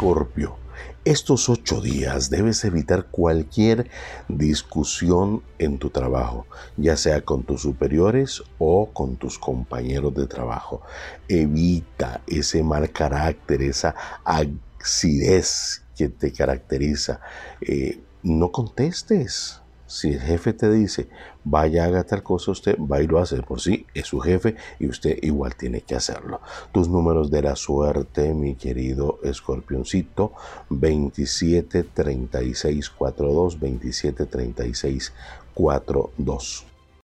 Escorpio, estos ocho días debes evitar cualquier discusión en tu trabajo, ya sea con tus superiores o con tus compañeros de trabajo. Evita ese mal carácter, esa acidez que te caracteriza. Eh, no contestes si el jefe te dice, vaya, haga tal cosa, usted va y lo hace. Por sí, es su jefe y usted igual tiene que hacerlo. Tus números de la suerte, mi querido escorpioncito, 27 36 42, 27 36 42.